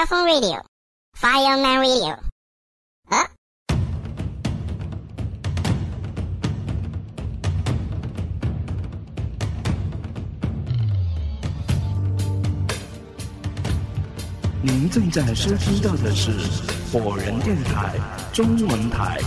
iPhone radio. Fireman radio. 啊您正在收听到的是火人电台中文台。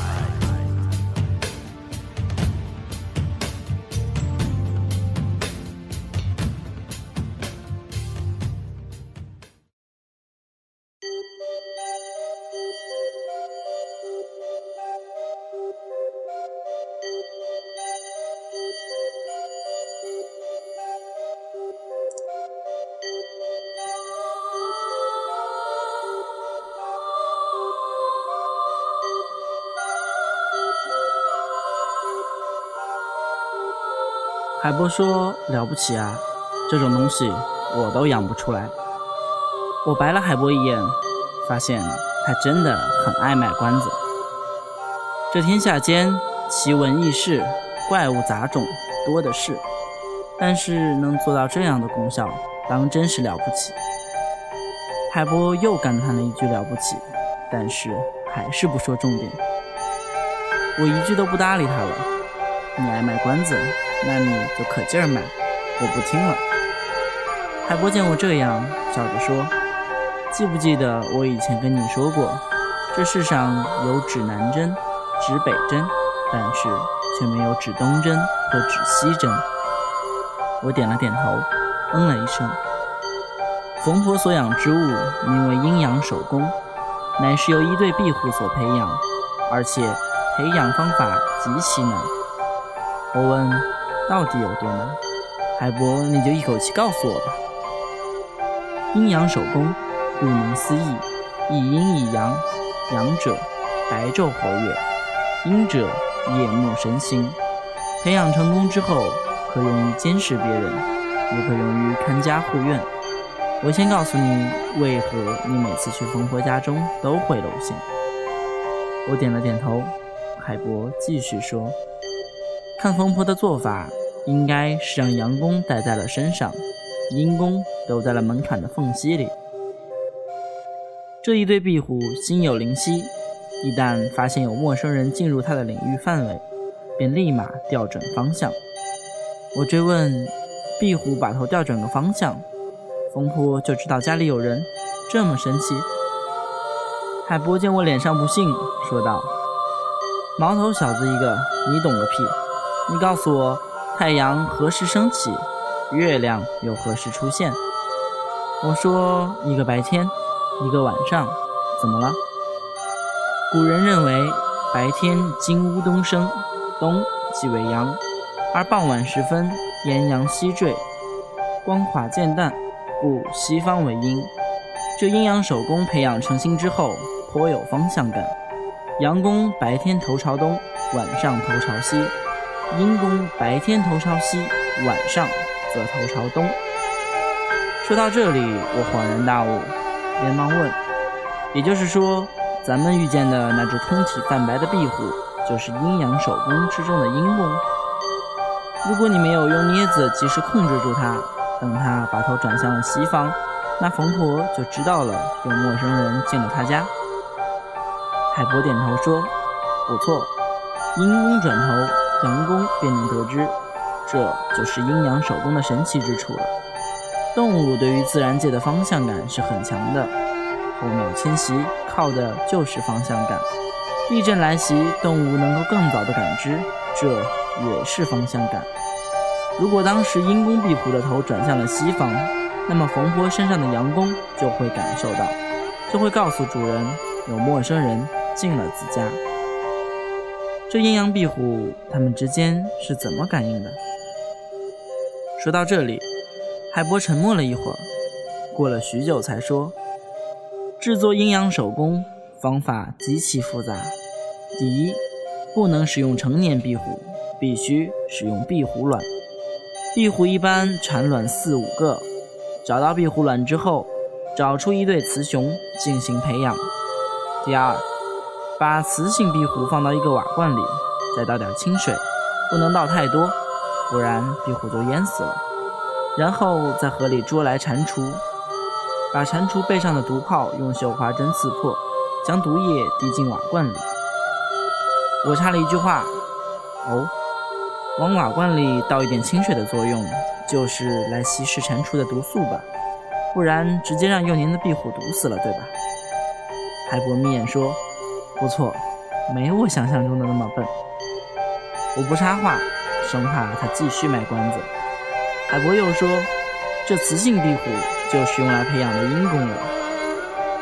海波说：“了不起啊，这种东西我都养不出来。”我白了海波一眼，发现他真的很爱卖关子。这天下间奇闻异事、怪物杂种多的是，但是能做到这样的功效，当真是了不起。海波又感叹了一句“了不起”，但是还是不说重点。我一句都不搭理他了。你爱卖关子？那你就可劲儿买，我不听了。海波见我这样，笑着说：“记不记得我以前跟你说过，这世上有指南针、指北针，但是却没有指东针和指西针。”我点了点头，嗯了一声。冯婆所养之物名为阴阳手工，乃是由一对壁虎所培养，而且培养方法极其难。我问。到底有多难？海博，你就一口气告诉我吧。阴阳手工，顾名思义，一阴一阳，阳者白昼活跃，阴者夜幕神行。培养成功之后，可用于监视别人，也可用于看家护院。我先告诉你，为何你每次去疯婆家中都会露馅。我点了点头。海博继续说：“看疯婆的做法。”应该是让阳弓戴在了身上，阴弓留在了门槛的缝隙里。这一对壁虎心有灵犀，一旦发现有陌生人进入它的领域范围，便立马调准方向。我追问：壁虎把头调准个方向，风婆就知道家里有人，这么神奇？海波见我脸上不信，说道：“毛头小子一个，你懂个屁！你告诉我。”太阳何时升起？月亮又何时出现？我说一个白天，一个晚上，怎么了？古人认为白天金乌东升，东即为阳，而傍晚时分炎阳西坠，光华渐淡，故西方为阴。这阴阳手工培养成型之后，颇有方向感。阳弓白天头朝东，晚上头朝西。阴公白天头朝西，晚上则头朝东。说到这里，我恍然大悟，连忙问：“也就是说，咱们遇见的那只通体泛白的壁虎，就是阴阳守宫之中的阴公？如果你没有用镊子及时控制住它，等它把头转向了西方，那冯婆就知道了有陌生人进了她家。”海波点头说：“不错，阴公转头。”阳公便能得知，这就是阴阳手工的神奇之处了。动物对于自然界的方向感是很强的，候鸟迁徙靠的就是方向感。地震来袭，动物能够更早的感知，这也是方向感。如果当时阴公壁虎的头转向了西方，那么冯婆身上的阳公就会感受到，就会告诉主人有陌生人进了自家。这阴阳壁虎，它们之间是怎么感应的？说到这里，海波沉默了一会儿，过了许久才说：“制作阴阳手工方法极其复杂。第一，不能使用成年壁虎，必须使用壁虎卵。壁虎一般产卵四五个，找到壁虎卵之后，找出一对雌雄进行培养。第二。”把雌性壁虎放到一个瓦罐里，再倒点清水，不能倒太多，不然壁虎就淹死了。然后在河里捉来蟾蜍，把蟾蜍背上的毒泡用绣花针刺破，将毒液滴进瓦罐里。我插了一句话：“哦，往瓦罐里倒一点清水的作用，就是来稀释蟾蜍的毒素吧？不然直接让幼年的壁虎毒死了，对吧？”海伯眯眼说：“不错，没我想象中的那么笨。”我不插话，生怕他继续卖关子。海博又说：“这雌性壁虎就是用来培养的阴功了。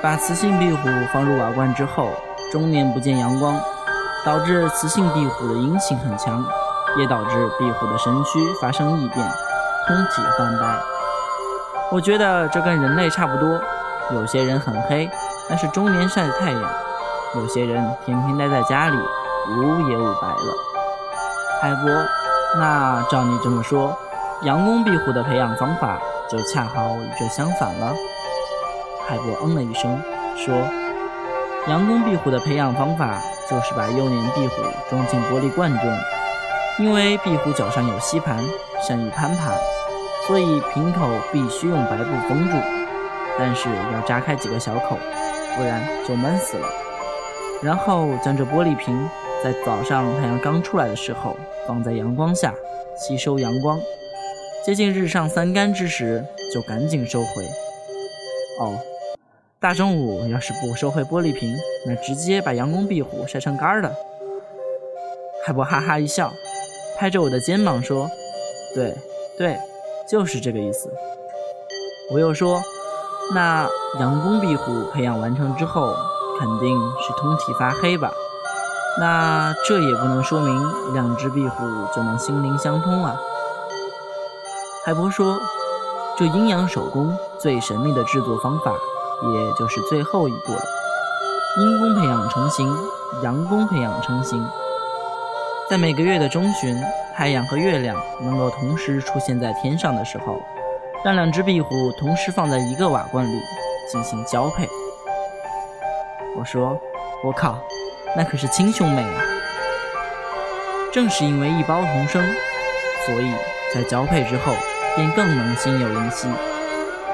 把雌性壁虎放入瓦罐之后，终年不见阳光，导致雌性壁虎的阴性很强，也导致壁虎的身躯发生异变，通体泛白。我觉得这跟人类差不多，有些人很黑，但是终年晒太阳；有些人天天待在家里，捂也捂白了。海博，那照你这么说。”阳公壁虎的培养方法就恰好与这相反了。海博嗯了一声，说：“阳公壁虎的培养方法就是把幼年壁虎装进玻璃罐中，因为壁虎脚上有吸盘，善于攀爬，所以瓶口必须用白布封住，但是要扎开几个小口，不然就闷死了。然后将这玻璃瓶在早上太阳刚出来的时候放在阳光下，吸收阳光。”接近日上三竿之时，就赶紧收回。哦，大中午要是不收回玻璃瓶，那直接把阳光壁虎晒成干了。海波哈哈一笑，拍着我的肩膀说：“对对，就是这个意思。”我又说：“那阳光壁虎培养完成之后，肯定是通体发黑吧？那这也不能说明两只壁虎就能心灵相通啊。”海波说：“这阴阳手工最神秘的制作方法，也就是最后一步了。阴功培养成型，阳功培养成型。在每个月的中旬，太阳和月亮能够同时出现在天上的时候，让两只壁虎同时放在一个瓦罐里进行交配。”我说：“我靠，那可是亲兄妹啊！”正是因为一胞同生，所以在交配之后。便更能心有灵犀，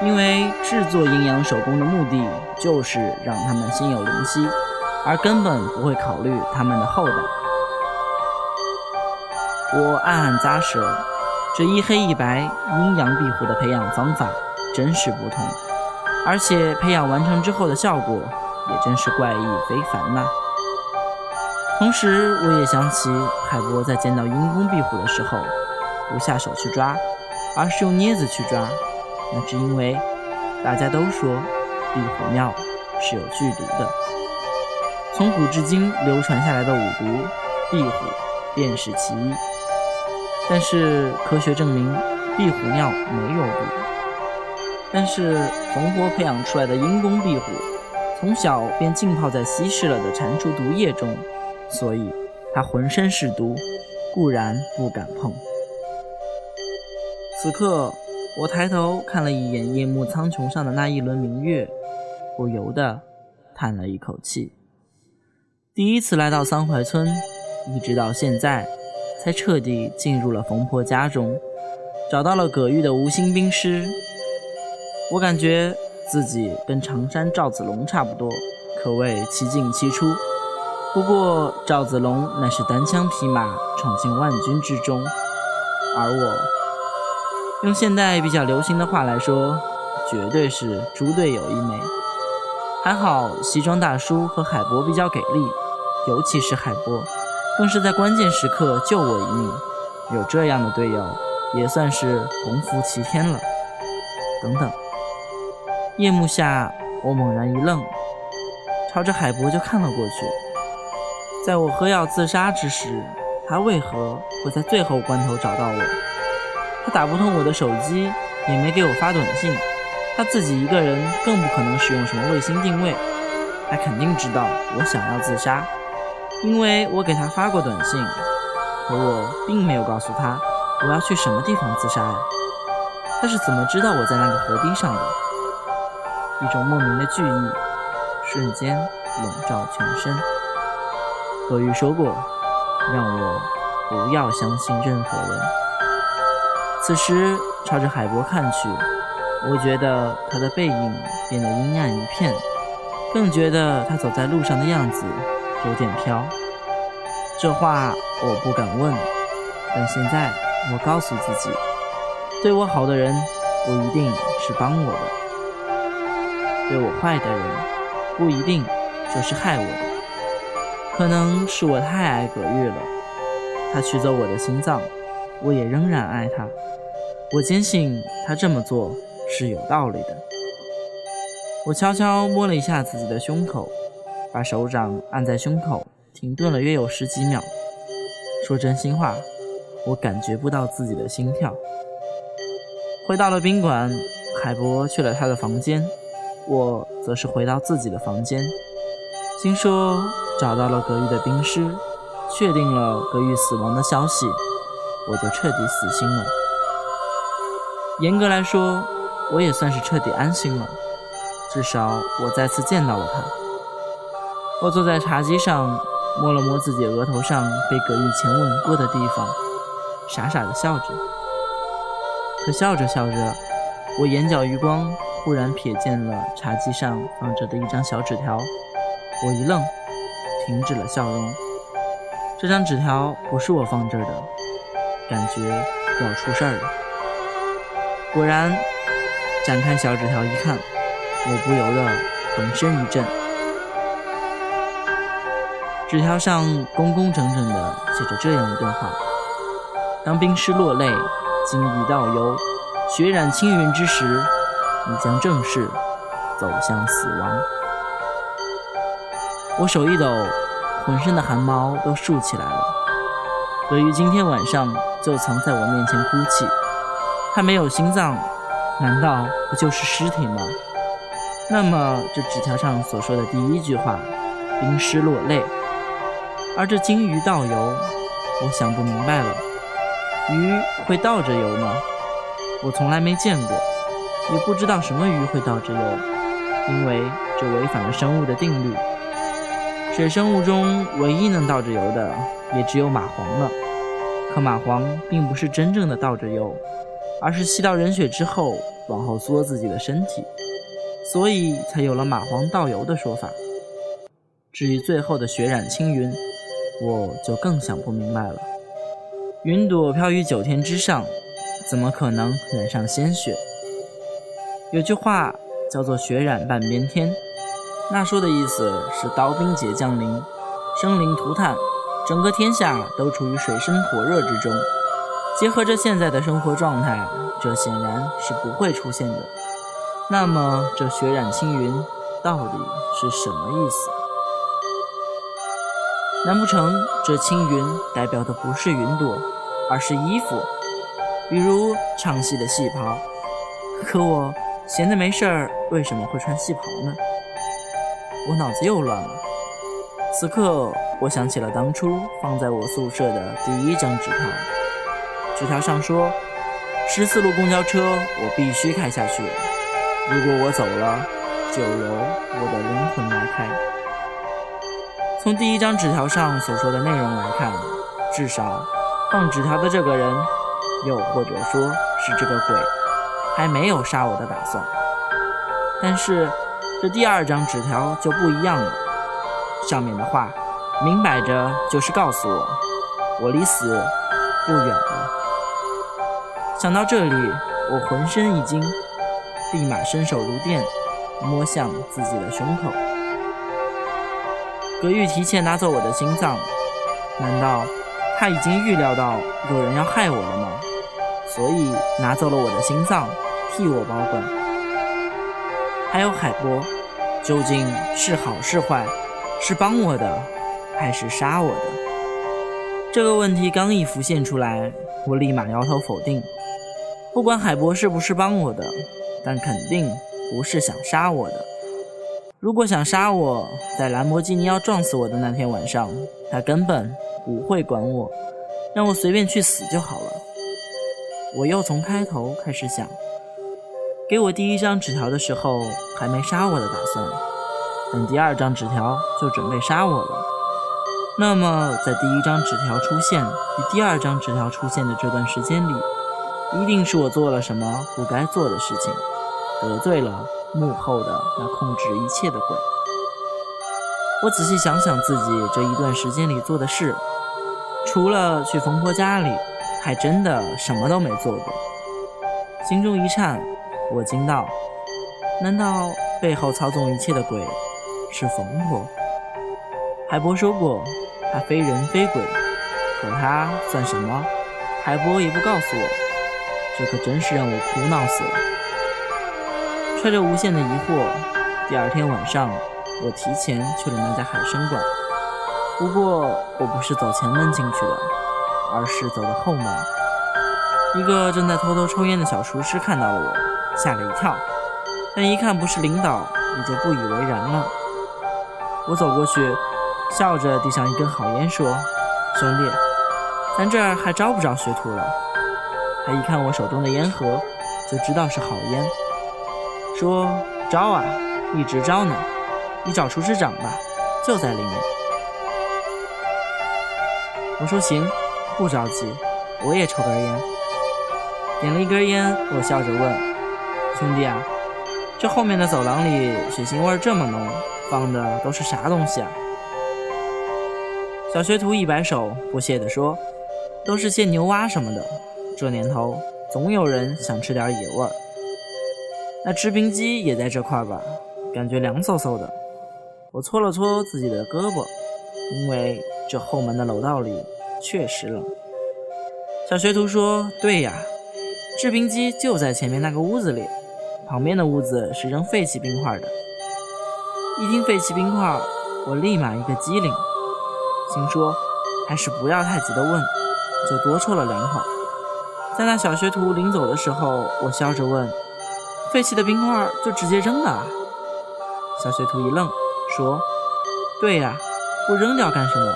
因为制作阴阳手工的目的就是让他们心有灵犀，而根本不会考虑他们的后代。我暗暗咂舌，这一黑一白阴阳壁虎的培养方法真是不同，而且培养完成之后的效果也真是怪异非凡呐。同时，我也想起海波在见到阴公壁虎的时候，不下手去抓。而是用镊子去抓，那是因为大家都说壁虎尿是有剧毒的。从古至今流传下来的五毒，壁虎便是其一。但是科学证明，壁虎尿没有毒。但是冯博培养出来的阴公壁虎，从小便浸泡在稀释了的蟾蜍毒液中，所以他浑身是毒，固然不敢碰。此刻，我抬头看了一眼夜幕苍穹上的那一轮明月，不由得叹了一口气。第一次来到桑槐村，一直到现在，才彻底进入了冯婆家中，找到了葛玉的无心冰诗。我感觉自己跟常山赵子龙差不多，可谓七进七出。不过赵子龙乃是单枪匹马闯进万军之中，而我。用现代比较流行的话来说，绝对是猪队友一枚。还好西装大叔和海波比较给力，尤其是海波，更是在关键时刻救我一命。有这样的队友，也算是鸿福齐天了。等等，夜幕下，我猛然一愣，朝着海博就看了过去。在我喝药自杀之时，他为何会在最后关头找到我？他打不通我的手机，也没给我发短信。他自己一个人更不可能使用什么卫星定位。他肯定知道我想要自杀，因为我给他发过短信，可我并没有告诉他我要去什么地方自杀呀。他是怎么知道我在那个河堤上的？一种莫名的惧意瞬间笼罩全身。何玉说过，让我不要相信任何人。此时朝着海波看去，我觉得他的背影变得阴暗一片，更觉得他走在路上的样子有点飘。这话我不敢问，但现在我告诉自己，对我好的人不一定是帮我的，对我坏的人不一定就是害我的。可能是我太爱葛玉了，他取走我的心脏，我也仍然爱他。我坚信他这么做是有道理的。我悄悄摸了一下自己的胸口，把手掌按在胸口。停顿了约有十几秒。说真心话，我感觉不到自己的心跳。回到了宾馆，海波去了他的房间，我则是回到自己的房间。听说找到了葛玉的冰尸，确定了葛玉死亡的消息，我就彻底死心了。严格来说，我也算是彻底安心了，至少我再次见到了他。我坐在茶几上。摸了摸自己额头上被葛玉亲吻过的地方，傻傻的笑着。可笑着笑着，我眼角余光忽然瞥见了茶几上放着的一张小纸条，我一愣，停止了笑容。这张纸条不是我放这儿的，感觉要出事儿了。果然，展开小纸条一看，我不由得浑身一震。纸条上工工整整的写着这样一段话：当冰尸落泪，金鱼倒游，血染青云之时，你将正式走向死亡。我手一抖，浑身的汗毛都竖起来了。鳄鱼今天晚上就曾在我面前哭泣，他没有心脏，难道不就是尸体吗？那么这纸条上所说的第一句话“冰尸落泪”。而这金鱼倒游，我想不明白了。鱼会倒着游吗？我从来没见过，也不知道什么鱼会倒着游，因为这违反了生物的定律。水生物中唯一能倒着游的，也只有蚂蟥了。可蚂蟥并不是真正的倒着游，而是吸到人血之后往后缩自己的身体，所以才有了蚂蟥倒游的说法。至于最后的血染青云。我就更想不明白了。云朵飘于九天之上，怎么可能染上鲜血？有句话叫做“血染半边天”，那说的意思是刀兵劫降临，生灵涂炭，整个天下都处于水深火热之中。结合着现在的生活状态，这显然是不会出现的。那么，这血染青云到底是什么意思？难不成这青云代表的不是云朵，而是衣服，比如唱戏的戏袍？可我闲的没事儿，为什么会穿戏袍呢？我脑子又乱了。此刻，我想起了当初放在我宿舍的第一张纸条。纸条上说：“十四路公交车，我必须开下去。如果我走了，就由我的灵魂来开。”从第一张纸条上所说的内容来看，至少放纸条的这个人，又或者说是这个鬼，还没有杀我的打算。但是这第二张纸条就不一样了，上面的话明摆着就是告诉我，我离死不远了。想到这里，我浑身一惊，立马伸手如电，摸向自己的胸口。葛玉提前拿走我的心脏，难道他已经预料到有人要害我了吗？所以拿走了我的心脏，替我保管。还有海波，究竟是好是坏？是帮我的，还是杀我的？这个问题刚一浮现出来，我立马摇头否定。不管海波是不是帮我的，但肯定不是想杀我的。如果想杀我，在兰博基尼要撞死我的那天晚上，他根本不会管我，让我随便去死就好了。我又从开头开始想，给我第一张纸条的时候还没杀我的打算，等第二张纸条就准备杀我了。那么，在第一张纸条出现与第二张纸条出现的这段时间里，一定是我做了什么不该做的事情，得罪了幕后的那控制一切的鬼。我仔细想想自己这一段时间里做的事，除了去冯婆家里，还真的什么都没做过。心中一颤，我惊道：“难道背后操纵一切的鬼是冯婆？”海波说过，他非人非鬼，可他算什么？海波也不告诉我，这可真是让我苦恼死了。揣着无限的疑惑，第二天晚上。我提前去了那家海参馆，不过我不是走前门进去的，而是走的后门。一个正在偷偷抽烟的小厨师看到了我，吓了一跳，但一看不是领导，也就不以为然了。我走过去，笑着递上一根好烟，说：“兄弟，咱这儿还招不招学徒了？”他一看我手中的烟盒，就知道是好烟，说：“招啊，一直招呢。”你找厨师长吧，就在里面。我说行，不着急，我也抽根烟。点了一根烟，我笑着问：“兄弟啊，这后面的走廊里血腥味这么浓，放的都是啥东西啊？”小学徒一摆手，不屑地说：“都是些牛蛙什么的。这年头，总有人想吃点野味儿。那制冰机也在这块吧？感觉凉飕飕的。”我搓了搓自己的胳膊，因为这后门的楼道里确实冷。小学徒说：“对呀，制冰机就在前面那个屋子里，旁边的屋子是扔废弃冰块的。”一听废弃冰块，我立马一个机灵，心说还是不要太急的问，就多抽了两口。在那小学徒临走的时候，我笑着问：“废弃的冰块就直接扔了？”小学徒一愣。说：“对呀，不扔掉干什么？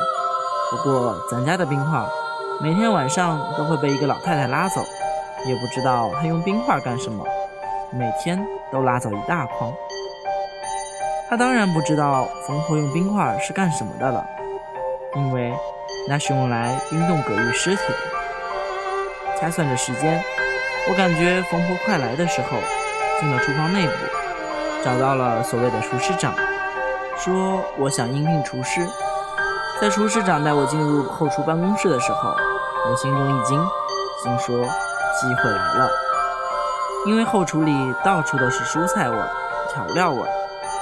不过咱家的冰块，每天晚上都会被一个老太太拉走，也不知道她用冰块干什么，每天都拉走一大筐。他当然不知道冯婆用冰块是干什么的了，因为那是用来冰冻葛玉尸体的。掐算着时间，我感觉冯婆快来的时候，进了厨房内部，找到了所谓的厨师长。”说我想应聘厨师，在厨师长带我进入后厨办公室的时候，我心中一惊，心说机会来了。因为后厨里到处都是蔬菜味、调料味，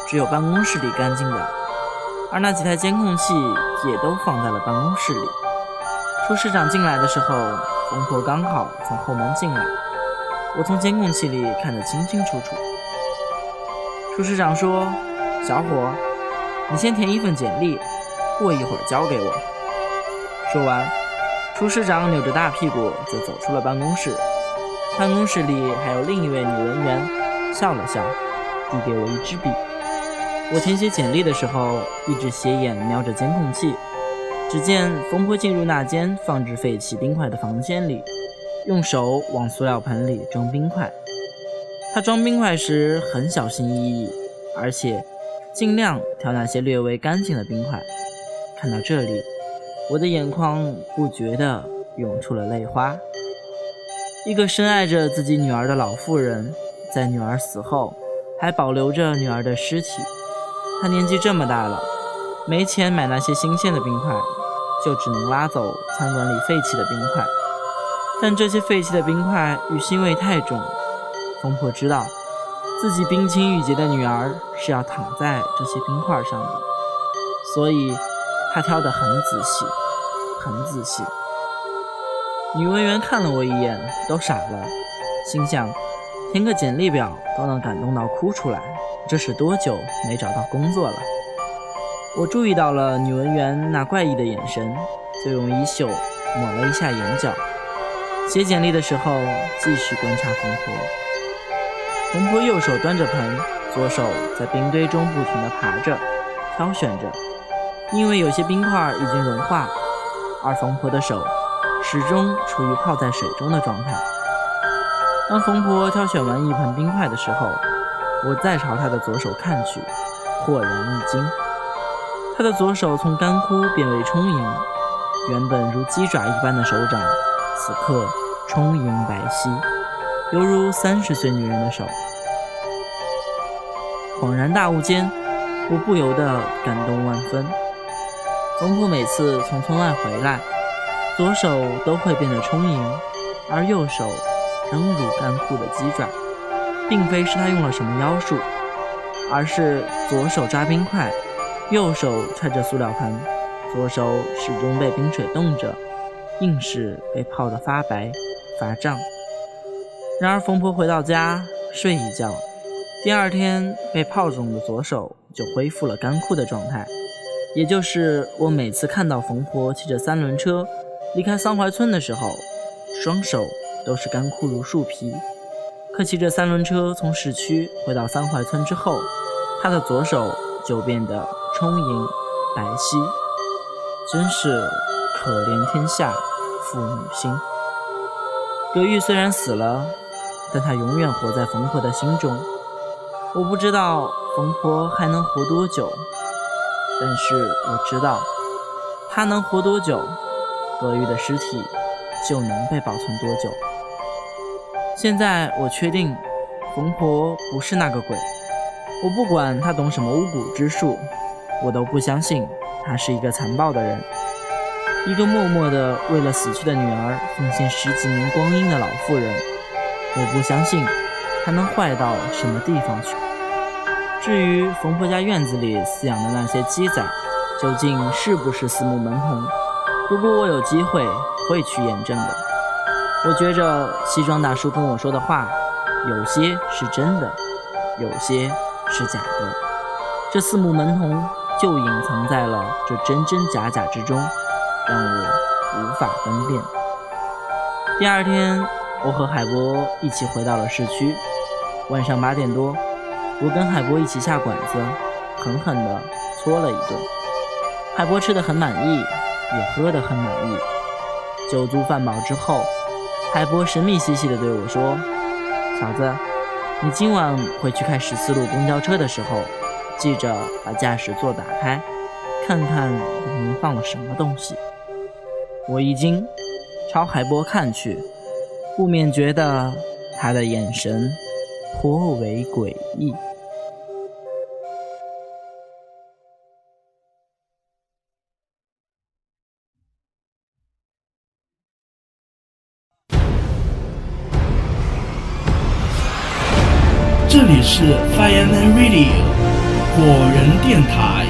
只有办公室里干净点。而那几台监控器也都放在了办公室里。厨师长进来的时候，冯婆刚好从后门进来，我从监控器里看得清清楚楚。厨师长说：“小伙。”你先填一份简历，过一会儿交给我。说完，厨师长扭着大屁股就走出了办公室。办公室里还有另一位女文员，笑了笑，递给我一支笔。我填写简历的时候，一直斜眼瞄着监控器。只见冯婆进入那间放置废弃冰块的房间里，用手往塑料盆里装冰块。他装冰块时很小心翼翼，而且。尽量挑那些略微干净的冰块。看到这里，我的眼眶不觉地涌出了泪花。一个深爱着自己女儿的老妇人，在女儿死后还保留着女儿的尸体。她年纪这么大了，没钱买那些新鲜的冰块，就只能拉走餐馆里废弃的冰块。但这些废弃的冰块与腥味太重，疯婆知道。自己冰清玉洁的女儿是要躺在这些冰块上的，所以她挑得很仔细，很仔细。女文员看了我一眼，都傻了，心想：填个简历表都能感动到哭出来，这是多久没找到工作了？我注意到了女文员那怪异的眼神，就用衣袖抹了一下眼角。写简历的时候，继续观察冯婆。冯婆右手端着盆，左手在冰堆中不停地爬着、挑选着，因为有些冰块已经融化，而冯婆的手始终处于泡在水中的状态。当冯婆挑选完一盆冰块的时候，我再朝她的左手看去，豁然一惊，她的左手从干枯变为充盈，原本如鸡爪一般的手掌，此刻充盈白皙，犹如三十岁女人的手。恍然大悟间，我不由得感动万分。冯婆每次从村外回来，左手都会变得充盈，而右手仍如干枯的鸡爪，并非是他用了什么妖术，而是左手抓冰块，右手揣着塑料盆，左手始终被冰水冻着，硬是被泡得发白发胀。然而冯婆回到家睡一觉。第二天被泡肿的左手就恢复了干枯的状态，也就是我每次看到冯婆骑着三轮车离开桑槐村的时候，双手都是干枯如树皮。可骑着三轮车从市区回到桑槐村之后，他的左手就变得充盈白皙，真是可怜天下父母心。葛玉虽然死了，但他永远活在冯婆的心中。我不知道冯婆还能活多久，但是我知道，她能活多久，葛玉的尸体就能被保存多久。现在我确定，冯婆不是那个鬼。我不管她懂什么巫蛊之术，我都不相信她是一个残暴的人，一个默默的为了死去的女儿奉献十几年光阴的老妇人。我不相信。她能坏到什么地方去？至于冯婆家院子里饲养的那些鸡仔，究竟是不是四目门童？如果我有机会，会去验证的。我觉着西装大叔跟我说的话，有些是真的，有些是假的。这四目门童就隐藏在了这真真假假之中，让我无法分辨。第二天。我和海波一起回到了市区。晚上八点多，我跟海波一起下馆子，狠狠地搓了一顿。海波吃得很满意，也喝得很满意。酒足饭饱之后，海波神秘兮兮地对我说：“嫂子，你今晚回去开十四路公交车的时候，记着把驾驶座打开，看看里面放了什么东西。”我一惊，朝海波看去。不免觉得他的眼神颇为诡异。是 Fireman Radio 火人电台。